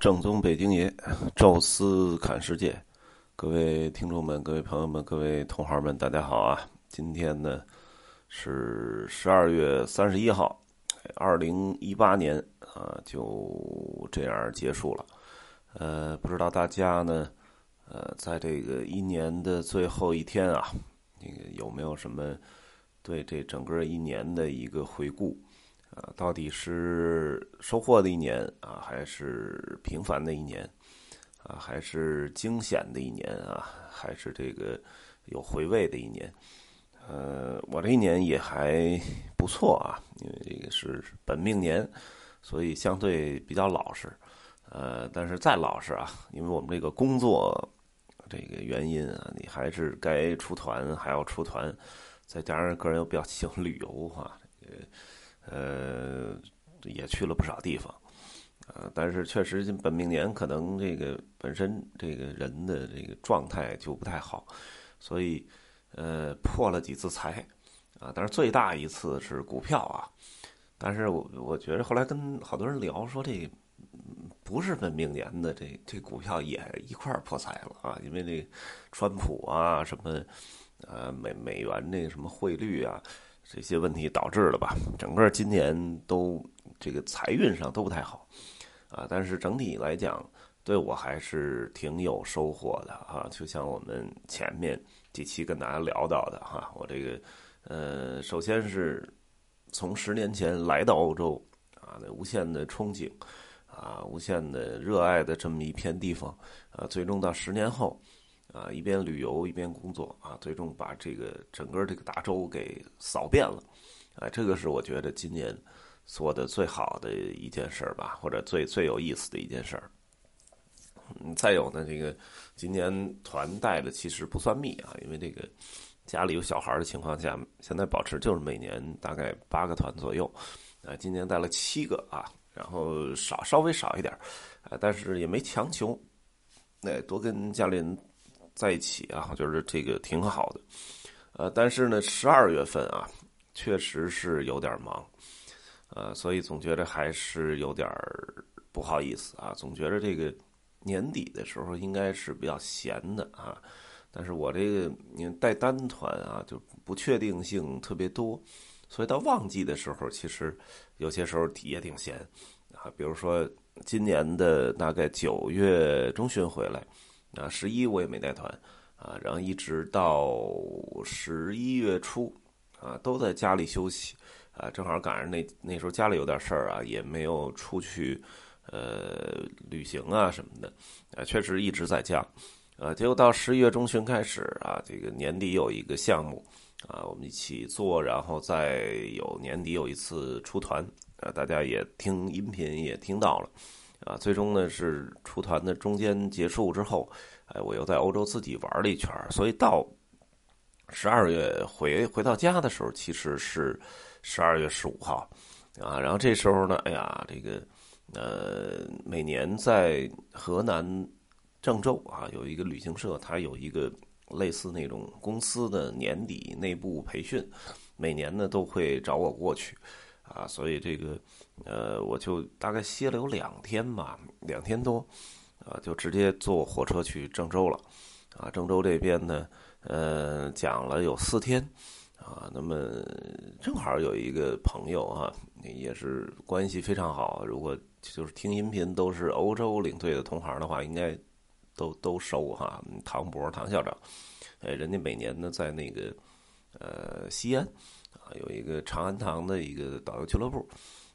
正宗北京爷，宙斯侃世界，各位听众们、各位朋友们、各位同行们，大家好啊！今天呢是十二月三十一号，二零一八年啊就这样结束了。呃，不知道大家呢，呃，在这个一年的最后一天啊，那个有没有什么对这整个一年的一个回顾？到底是收获的一年啊，还是平凡的一年啊，还是惊险的一年啊，还是这个有回味的一年？呃，我这一年也还不错啊，因为这个是本命年，所以相对比较老实。呃，但是再老实啊，因为我们这个工作这个原因啊，你还是该出团还要出团，再加上个人又比较喜欢旅游哈，呃。呃，也去了不少地方，啊，但是确实本命年可能这个本身这个人的这个状态就不太好，所以呃破了几次财，啊，但是最大一次是股票啊，但是我我觉得后来跟好多人聊说这不是本命年的这这股票也一块破财了啊，因为这川普啊什么呃美美元那个什么汇率啊。这些问题导致了吧，整个今年都这个财运上都不太好，啊，但是整体来讲，对我还是挺有收获的啊。就像我们前面几期跟大家聊到的哈，我这个呃，首先是从十年前来到欧洲啊，那无限的憧憬啊，无限的热爱的这么一片地方啊，最终到十年后。啊，一边旅游一边工作啊，最终把这个整个这个大洲给扫遍了，啊，这个是我觉得今年做的最好的一件事吧，或者最最有意思的一件事儿。嗯，再有呢，这个今年团带的其实不算密啊，因为这个家里有小孩的情况下，现在保持就是每年大概八个团左右，啊，今年带了七个啊，然后少稍微少一点，啊，但是也没强求，那多跟家里人。在一起啊，就是这个挺好的，呃，但是呢，十二月份啊，确实是有点忙，呃，所以总觉得还是有点不好意思啊，总觉得这个年底的时候应该是比较闲的啊，但是我这个你带单团啊，就不确定性特别多，所以到旺季的时候，其实有些时候也挺闲啊，比如说今年的大概九月中旬回来。啊，十一我也没带团，啊，然后一直到十一月初，啊，都在家里休息，啊，正好赶上那那时候家里有点事儿啊，也没有出去，呃，旅行啊什么的，啊，确实一直在家，啊，结果到十一月中旬开始啊，这个年底有一个项目，啊，我们一起做，然后再有年底有一次出团，啊，大家也听音频也听到了。啊，最终呢是出团的中间结束之后，哎，我又在欧洲自己玩了一圈所以到十二月回回到家的时候，其实是十二月十五号，啊，然后这时候呢，哎呀，这个呃，每年在河南郑州啊有一个旅行社，它有一个类似那种公司的年底内部培训，每年呢都会找我过去。啊，所以这个，呃，我就大概歇了有两天吧，两天多，啊，就直接坐火车去郑州了，啊，郑州这边呢，呃，讲了有四天，啊，那么正好有一个朋友啊，也是关系非常好，如果就是听音频都是欧洲领队的同行的话，应该都都熟哈，唐博唐校长，哎，人家每年呢在那个呃西安。啊有一个长安堂的一个导游俱乐部，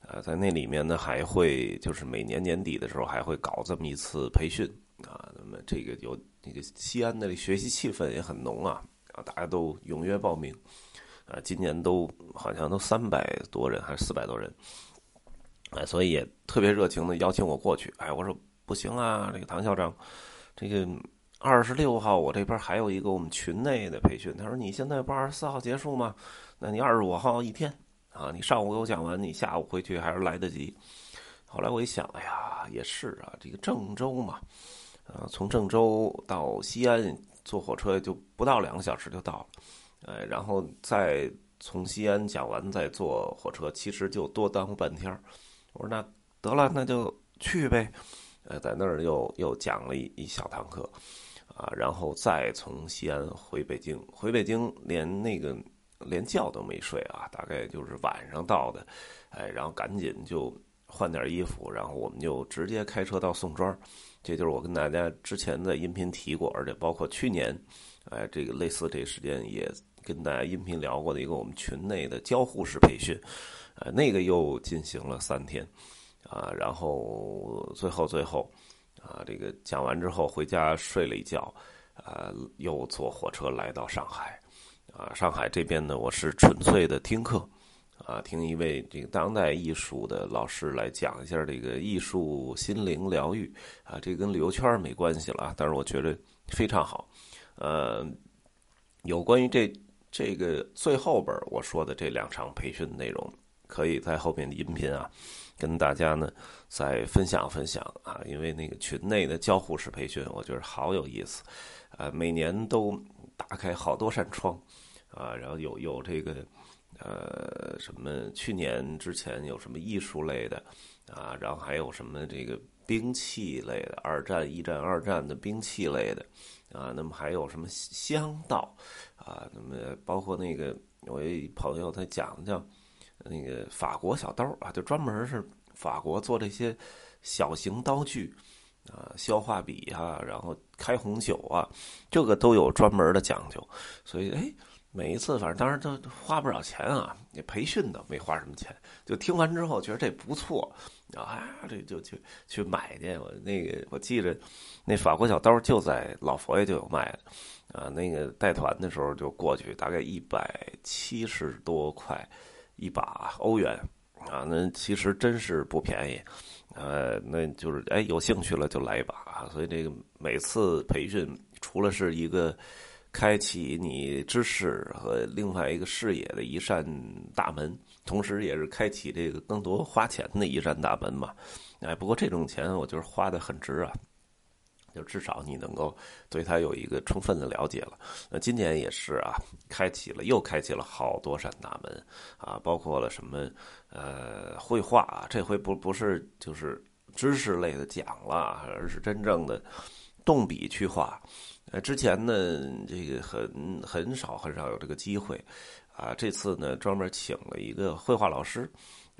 啊，在那里面呢，还会就是每年年底的时候还会搞这么一次培训啊。那么这个有那个西安的学习气氛也很浓啊，啊，大家都踊跃报名啊。今年都好像都三百多人还是四百多人，哎，所以也特别热情的邀请我过去。哎，我说不行啊，这个唐校长，这个二十六号我这边还有一个我们群内的培训。他说你现在不二十四号结束吗？那你二十五号一天啊，你上午给我讲完，你下午回去还是来得及。后来我一想，哎呀，也是啊，这个郑州嘛，呃，从郑州到西安坐火车就不到两个小时就到了，哎，然后再从西安讲完再坐火车，其实就多耽误半天我说那得了，那就去呗。呃，在那儿又又讲了一一小堂课，啊，然后再从西安回北京，回北京连那个连觉都没睡啊，大概就是晚上到的，哎，然后赶紧就换点衣服，然后我们就直接开车到宋庄，这就是我跟大家之前的音频提过，而且包括去年，哎，这个类似这时间也跟大家音频聊过的一个我们群内的交互式培训，呃，那个又进行了三天。啊，然后最后最后，啊，这个讲完之后回家睡了一觉，啊，又坐火车来到上海，啊，上海这边呢，我是纯粹的听课，啊，听一位这个当代艺术的老师来讲一下这个艺术心灵疗愈，啊，这跟旅游圈没关系了，但是我觉得非常好，呃，有关于这这个最后边我说的这两场培训内容，可以在后面的音频啊。跟大家呢再分享分享啊，因为那个群内的交互式培训，我觉得好有意思，呃，每年都打开好多扇窗啊，然后有有这个呃什么，去年之前有什么艺术类的啊，然后还有什么这个兵器类的，二战、一战、二战的兵器类的啊，那么还有什么香道啊，那么包括那个我一朋友他讲叫。那个法国小刀啊，就专门是法国做这些小型刀具啊，消化笔啊，然后开红酒啊，这个都有专门的讲究。所以，哎，每一次反正当时都花不少钱啊，那培训的没花什么钱，就听完之后觉得这不错啊，这就去去买去。我那个我记着，那法国小刀就在老佛爷就有卖的啊，那个带团的时候就过去，大概一百七十多块。一把欧元啊，那其实真是不便宜，呃，那就是哎，有兴趣了就来一把啊。所以这个每次培训，除了是一个开启你知识和另外一个视野的一扇大门，同时也是开启这个更多花钱的一扇大门嘛。哎，不过这种钱我觉得花的很值啊。就至少你能够对他有一个充分的了解了。那今年也是啊，开启了又开启了好多扇大门啊，包括了什么呃绘画啊，这回不不是就是知识类的讲了，而是真正的动笔去画。呃，之前呢这个很很少很少有这个机会啊，这次呢专门请了一个绘画老师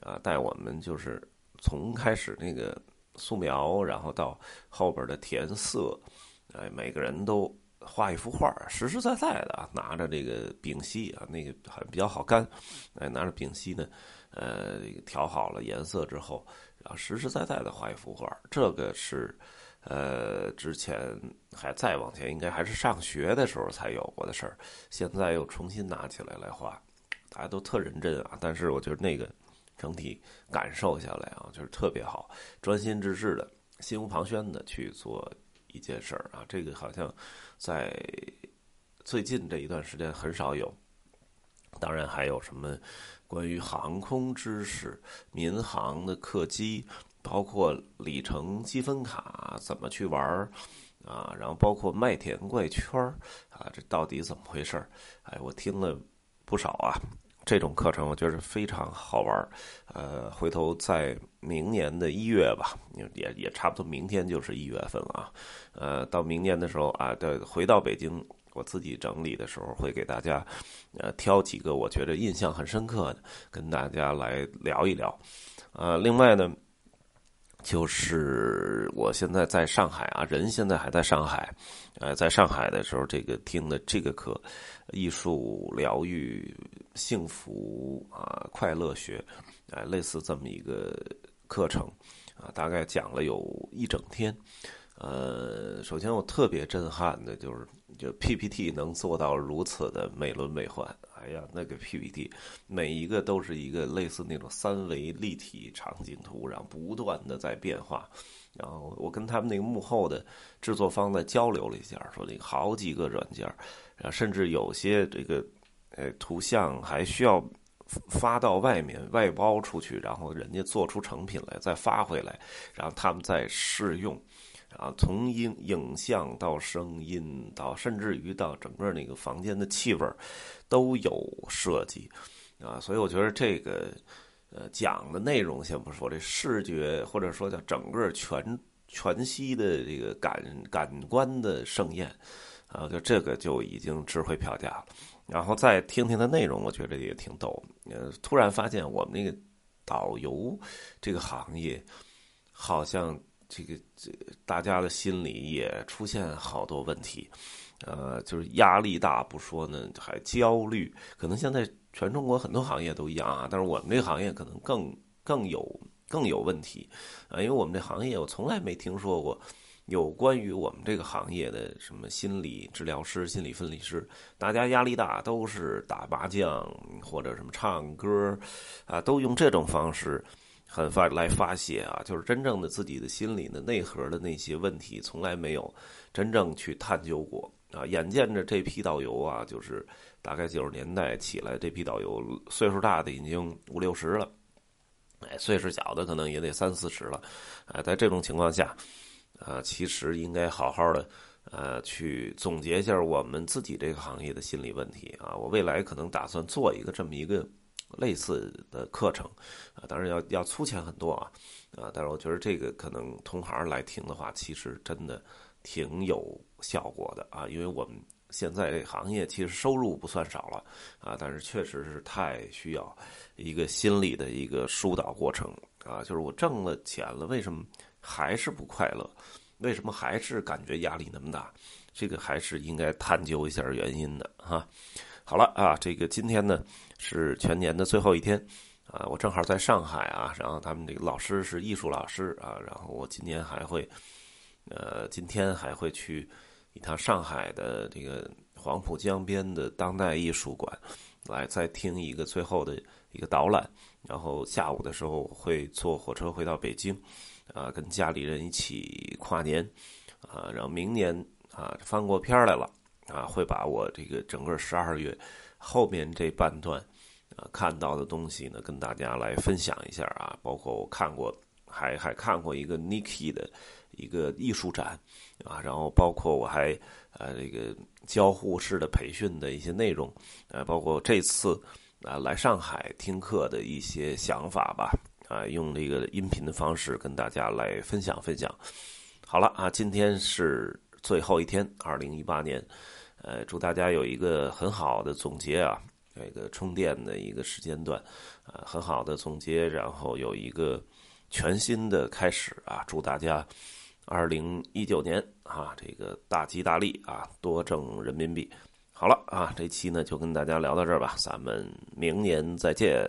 啊，带我们就是从开始那个。素描，然后到后边的填色，哎，每个人都画一幅画，实实在在的拿着这个丙烯啊，那个还比较好干，哎，拿着丙烯呢，呃，调好了颜色之后，然后实实在在的画一幅画，这个是，呃，之前还再往前，应该还是上学的时候才有过的事儿，现在又重新拿起来来画，大家都特认真啊，但是我觉得那个。整体感受下来啊，就是特别好，专心致志的、心无旁骛的去做一件事儿啊。这个好像在最近这一段时间很少有。当然还有什么关于航空知识、民航的客机，包括里程积分卡怎么去玩儿啊，然后包括麦田怪圈儿啊，这到底怎么回事儿？哎，我听了不少啊。这种课程我觉得非常好玩呃，回头在明年的一月吧，也也差不多，明天就是一月份了啊，呃，到明年的时候啊，的回到北京，我自己整理的时候会给大家，呃，挑几个我觉得印象很深刻的，跟大家来聊一聊，呃，另外呢。就是我现在在上海啊，人现在还在上海，呃，在上海的时候，这个听的这个课，艺术疗愈、幸福啊、快乐学，哎，类似这么一个课程，啊，大概讲了有一整天。呃，首先我特别震撼的就是，就 PPT 能做到如此的美轮美奂。哎呀，那个 PPT 每一个都是一个类似那种三维立体场景图，然后不断的在变化。然后我跟他们那个幕后的制作方在交流了一下，说那个好几个软件，啊，甚至有些这个呃图像还需要发到外面外包出去，然后人家做出成品来再发回来，然后他们再试用。啊，从影影像到声音，到甚至于到整个那个房间的气味都有设计啊，所以我觉得这个呃讲的内容先不说，这视觉或者说叫整个全全息的这个感感官的盛宴，啊，就这个就已经值回票价了。然后再听听它内容，我觉得也挺逗。呃，突然发现我们那个导游这个行业，好像这个这大家的心里也出现好多问题，呃，就是压力大不说呢，还焦虑。可能现在全中国很多行业都一样啊，但是我们这个行业可能更更有更有问题啊，因为我们这行业我从来没听说过。有关于我们这个行业的什么心理治疗师、心理分析师，大家压力大都是打麻将或者什么唱歌，啊，都用这种方式很发来发泄啊，就是真正的自己的心理的内核的那些问题，从来没有真正去探究过啊。眼见着这批导游啊，就是大概九十年代起来，这批导游岁数大的已经五六十了，哎，岁数小的可能也得三四十了，哎，在这种情况下。啊，其实应该好好的，呃，去总结一下我们自己这个行业的心理问题啊。我未来可能打算做一个这么一个类似的课程，啊，当然要要粗浅很多啊，啊，但是我觉得这个可能同行来听的话，其实真的挺有效果的啊。因为我们现在这行业其实收入不算少了啊，但是确实是太需要一个心理的一个疏导过程啊。就是我挣了钱了，为什么？还是不快乐，为什么还是感觉压力那么大？这个还是应该探究一下原因的哈。好了啊，这个今天呢是全年的最后一天啊，我正好在上海啊，然后他们这个老师是艺术老师啊，然后我今年还会呃，今天还会去一趟上海的这个黄浦江边的当代艺术馆，来再听一个最后的一个导览，然后下午的时候会坐火车回到北京。啊，跟家里人一起跨年，啊，然后明年啊翻过片来了，啊，会把我这个整个十二月后面这半段啊看到的东西呢，跟大家来分享一下啊，包括我看过，还还看过一个 Niki 的一个艺术展啊，然后包括我还呃这个交互式的培训的一些内容，呃，包括这次啊来上海听课的一些想法吧。啊，用这个音频的方式跟大家来分享分享。好了啊，今天是最后一天，二零一八年，呃，祝大家有一个很好的总结啊，这个充电的一个时间段，啊，很好的总结，然后有一个全新的开始啊，祝大家二零一九年啊，这个大吉大利啊，多挣人民币。好了啊，这期呢就跟大家聊到这儿吧，咱们明年再见。